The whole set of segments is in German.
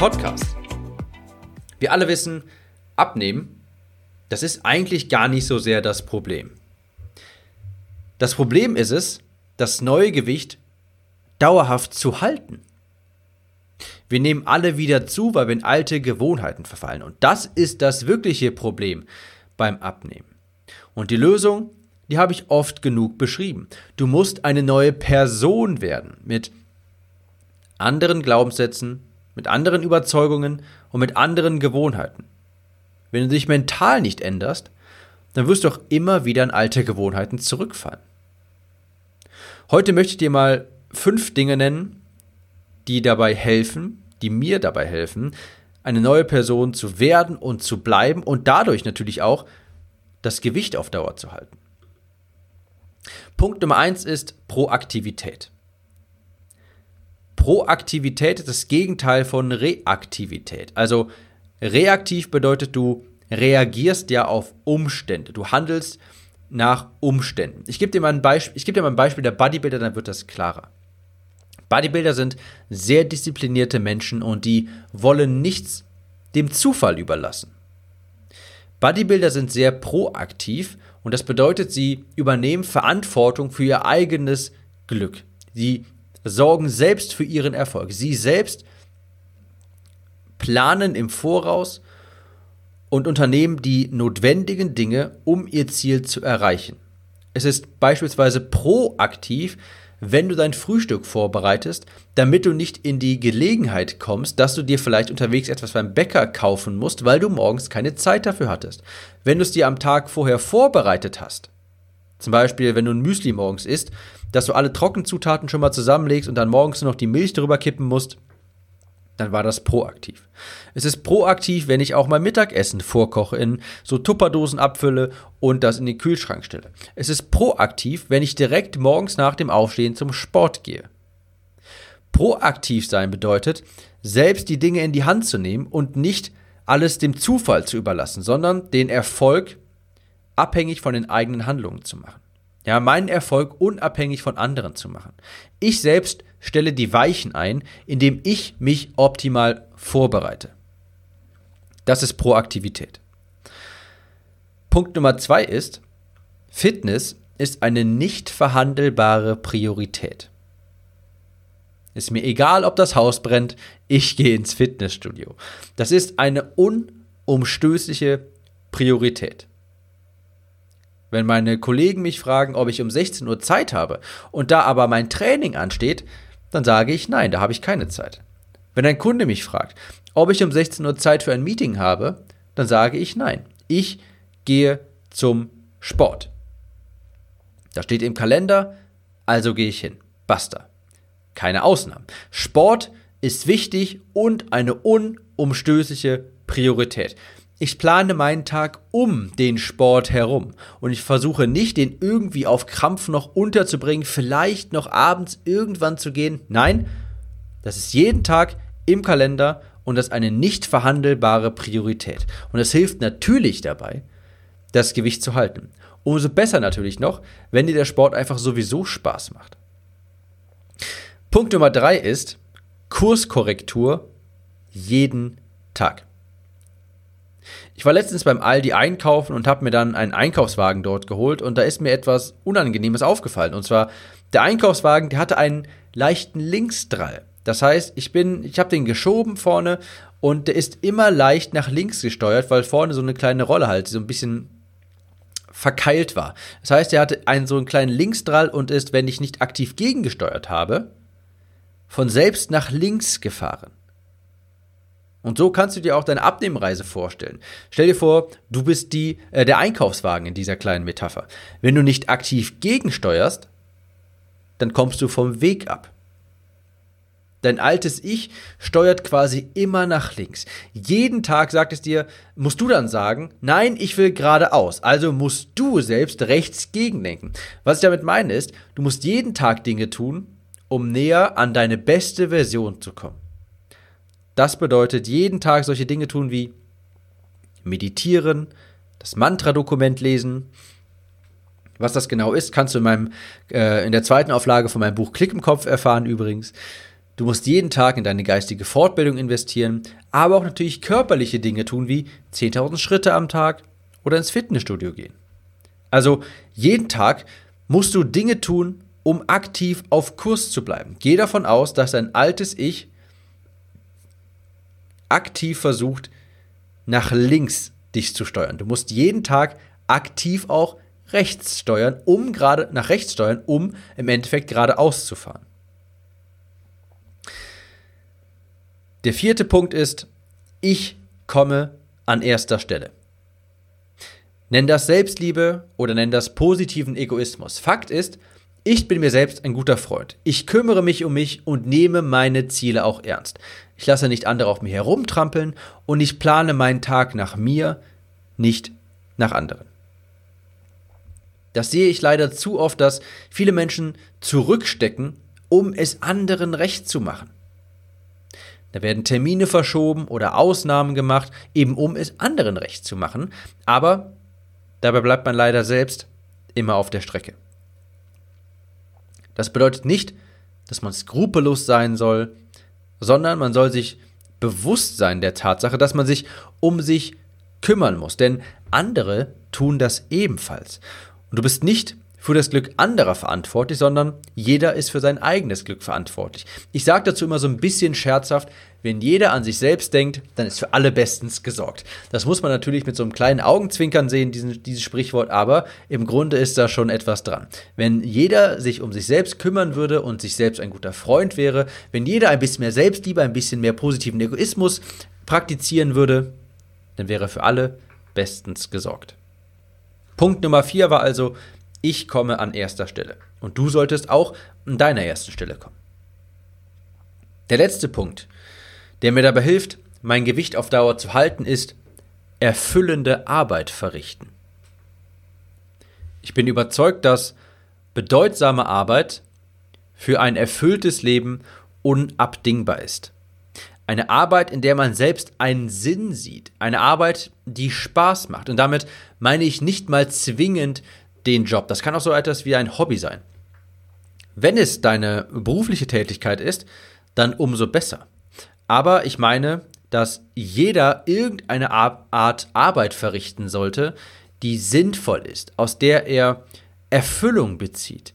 Podcast. Wir alle wissen, abnehmen, das ist eigentlich gar nicht so sehr das Problem. Das Problem ist es, das neue Gewicht dauerhaft zu halten. Wir nehmen alle wieder zu, weil wir in alte Gewohnheiten verfallen. Und das ist das wirkliche Problem beim Abnehmen. Und die Lösung, die habe ich oft genug beschrieben. Du musst eine neue Person werden mit anderen Glaubenssätzen, mit anderen Überzeugungen und mit anderen Gewohnheiten. Wenn du dich mental nicht änderst, dann wirst du auch immer wieder in alte Gewohnheiten zurückfallen. Heute möchte ich dir mal fünf Dinge nennen, die dabei helfen, die mir dabei helfen, eine neue Person zu werden und zu bleiben und dadurch natürlich auch das Gewicht auf Dauer zu halten. Punkt Nummer eins ist Proaktivität. Proaktivität ist das Gegenteil von Reaktivität. Also reaktiv bedeutet, du reagierst ja auf Umstände. Du handelst nach Umständen. Ich gebe dir, mal ein Beispiel, dir mal ein Beispiel der Bodybuilder, dann wird das klarer. Bodybuilder sind sehr disziplinierte Menschen und die wollen nichts dem Zufall überlassen. Bodybuilder sind sehr proaktiv und das bedeutet, sie übernehmen Verantwortung für ihr eigenes Glück. Sie sorgen selbst für ihren Erfolg. Sie selbst planen im Voraus und unternehmen die notwendigen Dinge, um ihr Ziel zu erreichen. Es ist beispielsweise proaktiv, wenn du dein Frühstück vorbereitest, damit du nicht in die Gelegenheit kommst, dass du dir vielleicht unterwegs etwas beim Bäcker kaufen musst, weil du morgens keine Zeit dafür hattest. Wenn du es dir am Tag vorher vorbereitet hast, zum Beispiel, wenn du ein Müsli morgens isst, dass du alle Trockenzutaten schon mal zusammenlegst und dann morgens nur noch die Milch drüber kippen musst, dann war das proaktiv. Es ist proaktiv, wenn ich auch mein Mittagessen vorkoche, in so Tupperdosen abfülle und das in den Kühlschrank stelle. Es ist proaktiv, wenn ich direkt morgens nach dem Aufstehen zum Sport gehe. Proaktiv sein bedeutet, selbst die Dinge in die Hand zu nehmen und nicht alles dem Zufall zu überlassen, sondern den Erfolg abhängig von den eigenen Handlungen zu machen. Ja, meinen Erfolg unabhängig von anderen zu machen. Ich selbst stelle die Weichen ein, indem ich mich optimal vorbereite. Das ist Proaktivität. Punkt Nummer zwei ist, Fitness ist eine nicht verhandelbare Priorität. Ist mir egal, ob das Haus brennt, ich gehe ins Fitnessstudio. Das ist eine unumstößliche Priorität. Wenn meine Kollegen mich fragen, ob ich um 16 Uhr Zeit habe und da aber mein Training ansteht, dann sage ich nein, da habe ich keine Zeit. Wenn ein Kunde mich fragt, ob ich um 16 Uhr Zeit für ein Meeting habe, dann sage ich nein. Ich gehe zum Sport. Da steht im Kalender, also gehe ich hin. Basta. Keine Ausnahmen. Sport ist wichtig und eine unumstößliche Priorität. Ich plane meinen Tag um den Sport herum und ich versuche nicht, den irgendwie auf Krampf noch unterzubringen, vielleicht noch abends irgendwann zu gehen. Nein, das ist jeden Tag im Kalender und das ist eine nicht verhandelbare Priorität. Und es hilft natürlich dabei, das Gewicht zu halten. Umso besser natürlich noch, wenn dir der Sport einfach sowieso Spaß macht. Punkt Nummer drei ist Kurskorrektur jeden Tag. Ich war letztens beim Aldi einkaufen und habe mir dann einen Einkaufswagen dort geholt und da ist mir etwas Unangenehmes aufgefallen. Und zwar, der Einkaufswagen, der hatte einen leichten Linksdrall. Das heißt, ich bin, ich habe den geschoben vorne und der ist immer leicht nach links gesteuert, weil vorne so eine kleine Rolle halt so ein bisschen verkeilt war. Das heißt, er hatte einen so einen kleinen Linksdrall und ist, wenn ich nicht aktiv gegengesteuert habe, von selbst nach links gefahren. Und so kannst du dir auch deine Abnehmreise vorstellen. Stell dir vor, du bist die, äh, der Einkaufswagen in dieser kleinen Metapher. Wenn du nicht aktiv gegensteuerst, dann kommst du vom Weg ab. Dein altes Ich steuert quasi immer nach links. Jeden Tag sagt es dir, musst du dann sagen, nein, ich will geradeaus. Also musst du selbst rechts gegenlenken. Was ich damit meine ist, du musst jeden Tag Dinge tun, um näher an deine beste Version zu kommen. Das bedeutet, jeden Tag solche Dinge tun wie meditieren, das Mantra-Dokument lesen. Was das genau ist, kannst du in, meinem, äh, in der zweiten Auflage von meinem Buch Klick im Kopf erfahren übrigens. Du musst jeden Tag in deine geistige Fortbildung investieren, aber auch natürlich körperliche Dinge tun, wie 10.000 Schritte am Tag oder ins Fitnessstudio gehen. Also jeden Tag musst du Dinge tun, um aktiv auf Kurs zu bleiben. Geh davon aus, dass dein altes Ich aktiv versucht, nach links dich zu steuern. Du musst jeden Tag aktiv auch rechts steuern, um gerade nach rechts steuern, um im Endeffekt geradeaus zu fahren. Der vierte Punkt ist, ich komme an erster Stelle. Nenn das Selbstliebe oder nenn das positiven Egoismus. Fakt ist, ich bin mir selbst ein guter Freund. Ich kümmere mich um mich und nehme meine Ziele auch ernst. Ich lasse nicht andere auf mir herumtrampeln und ich plane meinen Tag nach mir, nicht nach anderen. Das sehe ich leider zu oft, dass viele Menschen zurückstecken, um es anderen recht zu machen. Da werden Termine verschoben oder Ausnahmen gemacht, eben um es anderen recht zu machen. Aber dabei bleibt man leider selbst immer auf der Strecke. Das bedeutet nicht, dass man skrupellos sein soll, sondern man soll sich bewusst sein der Tatsache, dass man sich um sich kümmern muss. Denn andere tun das ebenfalls. Und du bist nicht für das Glück anderer verantwortlich, sondern jeder ist für sein eigenes Glück verantwortlich. Ich sage dazu immer so ein bisschen scherzhaft, wenn jeder an sich selbst denkt, dann ist für alle bestens gesorgt. Das muss man natürlich mit so einem kleinen Augenzwinkern sehen, diesen, dieses Sprichwort, aber im Grunde ist da schon etwas dran. Wenn jeder sich um sich selbst kümmern würde und sich selbst ein guter Freund wäre, wenn jeder ein bisschen mehr Selbstliebe, ein bisschen mehr positiven Egoismus praktizieren würde, dann wäre für alle bestens gesorgt. Punkt Nummer vier war also, ich komme an erster Stelle. Und du solltest auch an deiner ersten Stelle kommen. Der letzte Punkt, der mir dabei hilft, mein Gewicht auf Dauer zu halten, ist erfüllende Arbeit verrichten. Ich bin überzeugt, dass bedeutsame Arbeit für ein erfülltes Leben unabdingbar ist. Eine Arbeit, in der man selbst einen Sinn sieht. Eine Arbeit, die Spaß macht. Und damit meine ich nicht mal zwingend den Job. Das kann auch so etwas wie ein Hobby sein. Wenn es deine berufliche Tätigkeit ist, dann umso besser. Aber ich meine, dass jeder irgendeine Art Arbeit verrichten sollte, die sinnvoll ist, aus der er Erfüllung bezieht.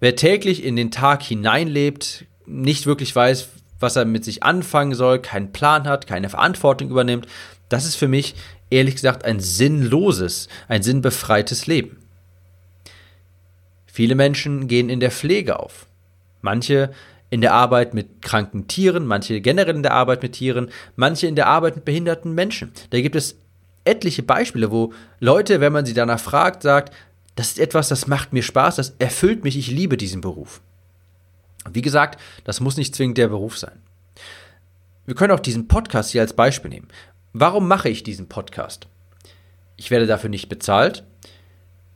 Wer täglich in den Tag hineinlebt, nicht wirklich weiß, was er mit sich anfangen soll, keinen Plan hat, keine Verantwortung übernimmt, das ist für mich ehrlich gesagt ein sinnloses, ein sinnbefreites Leben. Viele Menschen gehen in der Pflege auf. Manche in der Arbeit mit kranken Tieren, manche generell in der Arbeit mit Tieren, manche in der Arbeit mit behinderten Menschen. Da gibt es etliche Beispiele, wo Leute, wenn man sie danach fragt, sagt, das ist etwas, das macht mir Spaß, das erfüllt mich, ich liebe diesen Beruf. Wie gesagt, das muss nicht zwingend der Beruf sein. Wir können auch diesen Podcast hier als Beispiel nehmen. Warum mache ich diesen Podcast? Ich werde dafür nicht bezahlt.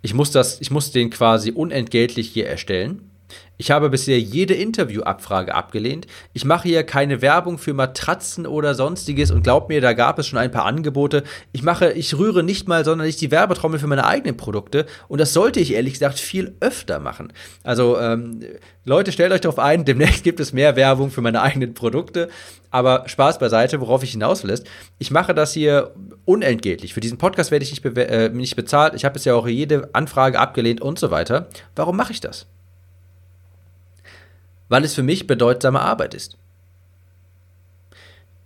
Ich muss, das, ich muss den quasi unentgeltlich hier erstellen. Ich habe bisher jede Interviewabfrage abgelehnt. Ich mache hier keine Werbung für Matratzen oder sonstiges und glaub mir, da gab es schon ein paar Angebote. Ich mache, ich rühre nicht mal sonderlich die Werbetrommel für meine eigenen Produkte und das sollte ich ehrlich gesagt viel öfter machen. Also ähm, Leute, stellt euch darauf ein, demnächst gibt es mehr Werbung für meine eigenen Produkte. Aber Spaß beiseite, worauf ich hinaus will, ist, ich mache das hier unentgeltlich. Für diesen Podcast werde ich nicht, be äh, nicht bezahlt. Ich habe bisher auch jede Anfrage abgelehnt und so weiter. Warum mache ich das? Weil es für mich bedeutsame Arbeit ist.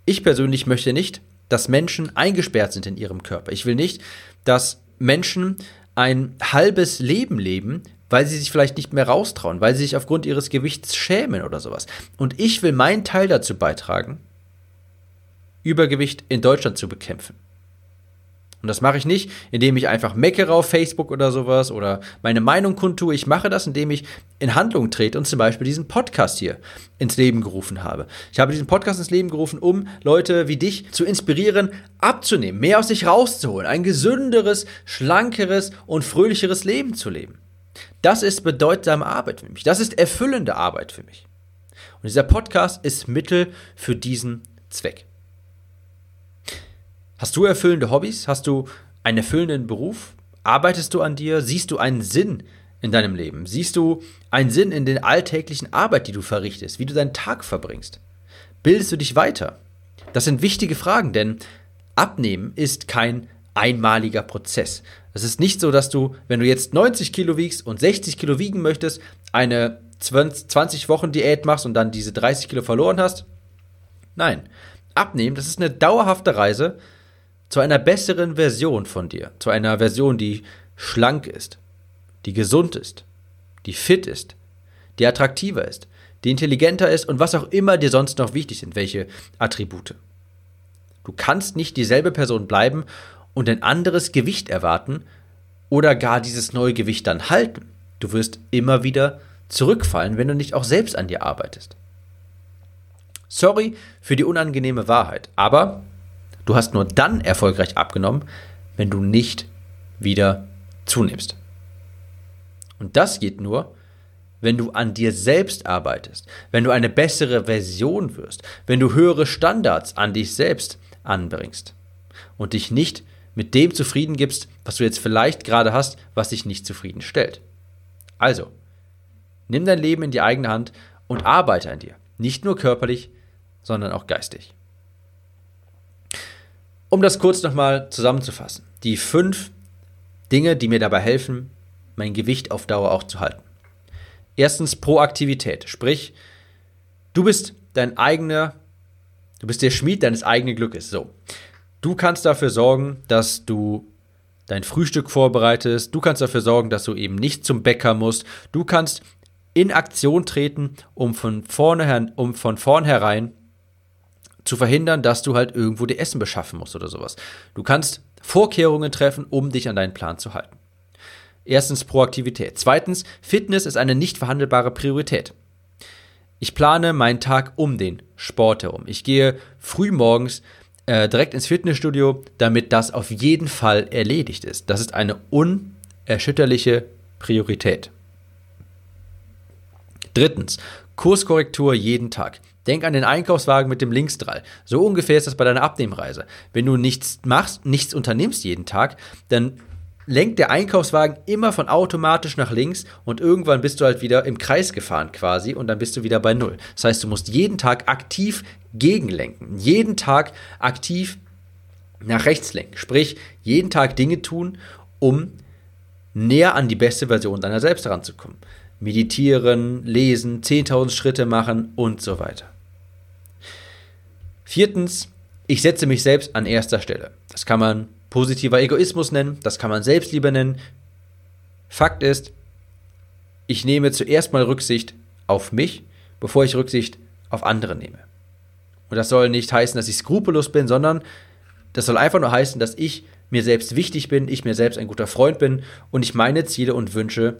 Ich persönlich möchte nicht, dass Menschen eingesperrt sind in ihrem Körper. Ich will nicht, dass Menschen ein halbes Leben leben, weil sie sich vielleicht nicht mehr raustrauen, weil sie sich aufgrund ihres Gewichts schämen oder sowas. Und ich will meinen Teil dazu beitragen, Übergewicht in Deutschland zu bekämpfen. Und das mache ich nicht, indem ich einfach meckere auf Facebook oder sowas oder meine Meinung kundtue. Ich mache das, indem ich in Handlung trete und zum Beispiel diesen Podcast hier ins Leben gerufen habe. Ich habe diesen Podcast ins Leben gerufen, um Leute wie dich zu inspirieren, abzunehmen, mehr aus sich rauszuholen, ein gesünderes, schlankeres und fröhlicheres Leben zu leben. Das ist bedeutsame Arbeit für mich. Das ist erfüllende Arbeit für mich. Und dieser Podcast ist Mittel für diesen Zweck. Hast du erfüllende Hobbys? Hast du einen erfüllenden Beruf? Arbeitest du an dir? Siehst du einen Sinn in deinem Leben? Siehst du einen Sinn in der alltäglichen Arbeit, die du verrichtest, wie du deinen Tag verbringst? Bildest du dich weiter? Das sind wichtige Fragen, denn Abnehmen ist kein einmaliger Prozess. Es ist nicht so, dass du, wenn du jetzt 90 Kilo wiegst und 60 Kilo wiegen möchtest, eine 20 Wochen Diät machst und dann diese 30 Kilo verloren hast. Nein, abnehmen, das ist eine dauerhafte Reise, zu einer besseren Version von dir, zu einer Version, die schlank ist, die gesund ist, die fit ist, die attraktiver ist, die intelligenter ist und was auch immer dir sonst noch wichtig sind, welche Attribute. Du kannst nicht dieselbe Person bleiben und ein anderes Gewicht erwarten oder gar dieses neue Gewicht dann halten. Du wirst immer wieder zurückfallen, wenn du nicht auch selbst an dir arbeitest. Sorry für die unangenehme Wahrheit, aber Du hast nur dann erfolgreich abgenommen, wenn du nicht wieder zunimmst. Und das geht nur, wenn du an dir selbst arbeitest, wenn du eine bessere Version wirst, wenn du höhere Standards an dich selbst anbringst und dich nicht mit dem zufrieden gibst, was du jetzt vielleicht gerade hast, was dich nicht zufrieden stellt. Also, nimm dein Leben in die eigene Hand und arbeite an dir, nicht nur körperlich, sondern auch geistig. Um das kurz nochmal zusammenzufassen. Die fünf Dinge, die mir dabei helfen, mein Gewicht auf Dauer auch zu halten. Erstens Proaktivität, sprich, du bist dein eigener, du bist der Schmied deines eigenen Glückes. So. Du kannst dafür sorgen, dass du dein Frühstück vorbereitest. Du kannst dafür sorgen, dass du eben nicht zum Bäcker musst. Du kannst in Aktion treten, um von vornherein, um von vornherein zu verhindern, dass du halt irgendwo dir Essen beschaffen musst oder sowas. Du kannst Vorkehrungen treffen, um dich an deinen Plan zu halten. Erstens Proaktivität. Zweitens, Fitness ist eine nicht verhandelbare Priorität. Ich plane meinen Tag um den Sport herum. Ich gehe früh morgens äh, direkt ins Fitnessstudio, damit das auf jeden Fall erledigt ist. Das ist eine unerschütterliche Priorität. Drittens, Kurskorrektur jeden Tag. Denk an den Einkaufswagen mit dem Linksdrall. So ungefähr ist das bei deiner Abnehmreise. Wenn du nichts machst, nichts unternimmst jeden Tag, dann lenkt der Einkaufswagen immer von automatisch nach links und irgendwann bist du halt wieder im Kreis gefahren quasi und dann bist du wieder bei Null. Das heißt, du musst jeden Tag aktiv gegenlenken. Jeden Tag aktiv nach rechts lenken. Sprich, jeden Tag Dinge tun, um näher an die beste Version deiner selbst heranzukommen meditieren, lesen, 10.000 Schritte machen und so weiter. Viertens, ich setze mich selbst an erster Stelle. Das kann man positiver Egoismus nennen, das kann man Selbstliebe nennen. Fakt ist, ich nehme zuerst mal Rücksicht auf mich, bevor ich Rücksicht auf andere nehme. Und das soll nicht heißen, dass ich skrupellos bin, sondern das soll einfach nur heißen, dass ich mir selbst wichtig bin, ich mir selbst ein guter Freund bin und ich meine Ziele und Wünsche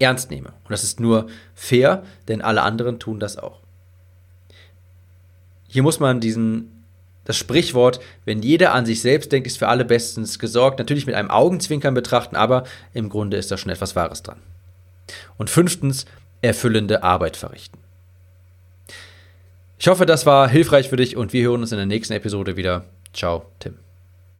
ernst nehme. Und das ist nur fair, denn alle anderen tun das auch. Hier muss man diesen, das Sprichwort, wenn jeder an sich selbst denkt, ist für alle bestens gesorgt, natürlich mit einem Augenzwinkern betrachten, aber im Grunde ist da schon etwas Wahres dran. Und fünftens, erfüllende Arbeit verrichten. Ich hoffe, das war hilfreich für dich und wir hören uns in der nächsten Episode wieder. Ciao, Tim.